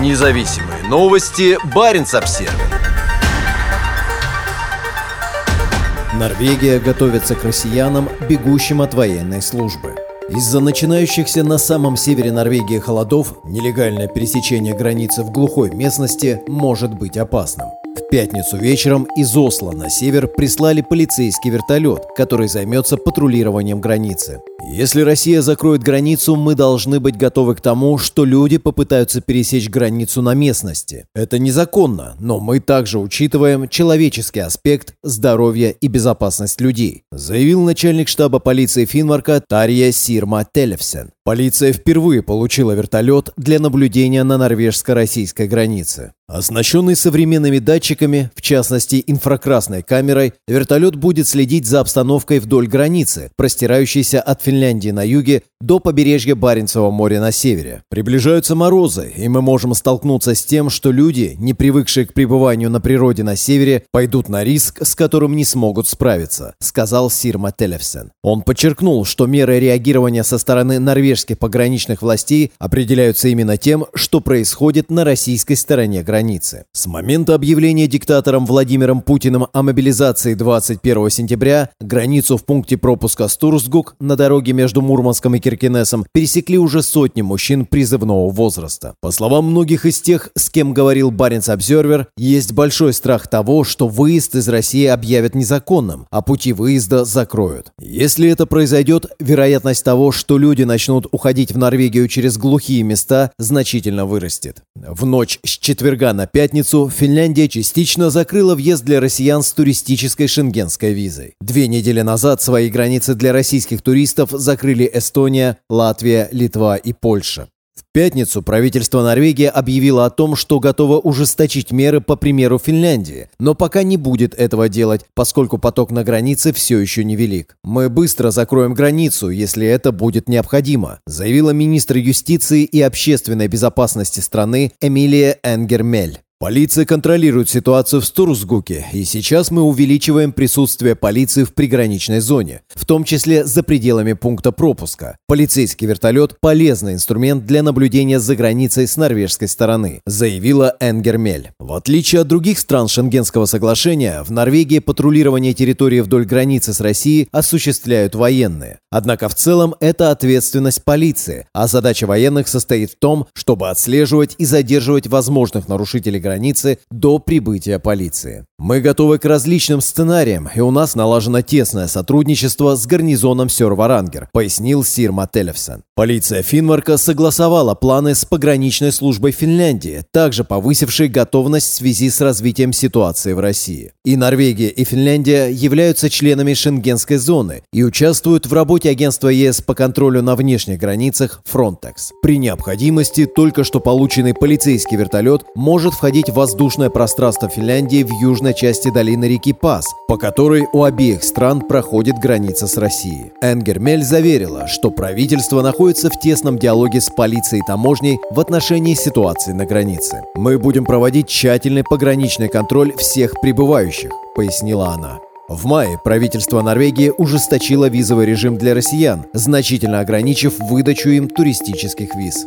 Независимые новости. Барин обсерва Норвегия готовится к россиянам, бегущим от военной службы. Из-за начинающихся на самом севере Норвегии холодов нелегальное пересечение границы в глухой местности может быть опасным. В пятницу вечером из Осло на север прислали полицейский вертолет, который займется патрулированием границы. Если Россия закроет границу, мы должны быть готовы к тому, что люди попытаются пересечь границу на местности. Это незаконно, но мы также учитываем человеческий аспект здоровья и безопасность людей, заявил начальник штаба полиции Финмарка Тарья Сирма Телевсен. Полиция впервые получила вертолет для наблюдения на норвежско-российской границе. Оснащенный современными датчиками, в частности инфракрасной камерой, вертолет будет следить за обстановкой вдоль границы, простирающейся от Финляндии на юге до побережья Баренцева моря на севере. Приближаются морозы, и мы можем столкнуться с тем, что люди, не привыкшие к пребыванию на природе на севере, пойдут на риск, с которым не смогут справиться, сказал Сирма Телевсен. Он подчеркнул, что меры реагирования со стороны норвежских пограничных властей определяются именно тем, что происходит на российской стороне границы. С момента объявления диктатором Владимиром Путиным о мобилизации 21 сентября границу в пункте пропуска Стурсгук на дороге между Мурманском и Киркинесом пересекли уже сотни мужчин призывного возраста. По словам многих из тех, с кем говорил Баренц Обзервер, есть большой страх того, что выезд из России объявят незаконным, а пути выезда закроют. Если это произойдет, вероятность того, что люди начнут уходить в Норвегию через глухие места, значительно вырастет. В ночь с четверга на пятницу Финляндия частично закрыла въезд для россиян с туристической шенгенской визой. Две недели назад свои границы для российских туристов закрыли Эстония, Латвия, Литва и Польша. В пятницу правительство Норвегии объявило о том, что готово ужесточить меры по примеру Финляндии, но пока не будет этого делать, поскольку поток на границе все еще невелик. «Мы быстро закроем границу, если это будет необходимо», заявила министр юстиции и общественной безопасности страны Эмилия Энгермель. Полиция контролирует ситуацию в Стурсгуке, и сейчас мы увеличиваем присутствие полиции в приграничной зоне, в том числе за пределами пункта пропуска. Полицейский вертолет – полезный инструмент для наблюдения за границей с норвежской стороны, заявила Энгермель. В отличие от других стран Шенгенского соглашения, в Норвегии патрулирование территории вдоль границы с Россией осуществляют военные. Однако в целом это ответственность полиции, а задача военных состоит в том, чтобы отслеживать и задерживать возможных нарушителей границы границы до прибытия полиции. Мы готовы к различным сценариям, и у нас налажено тесное сотрудничество с гарнизоном Сёр-Варангер, пояснил Сир Мателевсен. Полиция Финмарка согласовала планы с пограничной службой Финляндии, также повысившей готовность в связи с развитием ситуации в России. И Норвегия, и Финляндия являются членами Шенгенской зоны и участвуют в работе агентства ЕС по контролю на внешних границах Frontex. При необходимости только что полученный полицейский вертолет может входить охватить воздушное пространство Финляндии в южной части долины реки Пас, по которой у обеих стран проходит граница с Россией. Энгермель заверила, что правительство находится в тесном диалоге с полицией и таможней в отношении ситуации на границе. «Мы будем проводить тщательный пограничный контроль всех прибывающих», — пояснила она. В мае правительство Норвегии ужесточило визовый режим для россиян, значительно ограничив выдачу им туристических виз.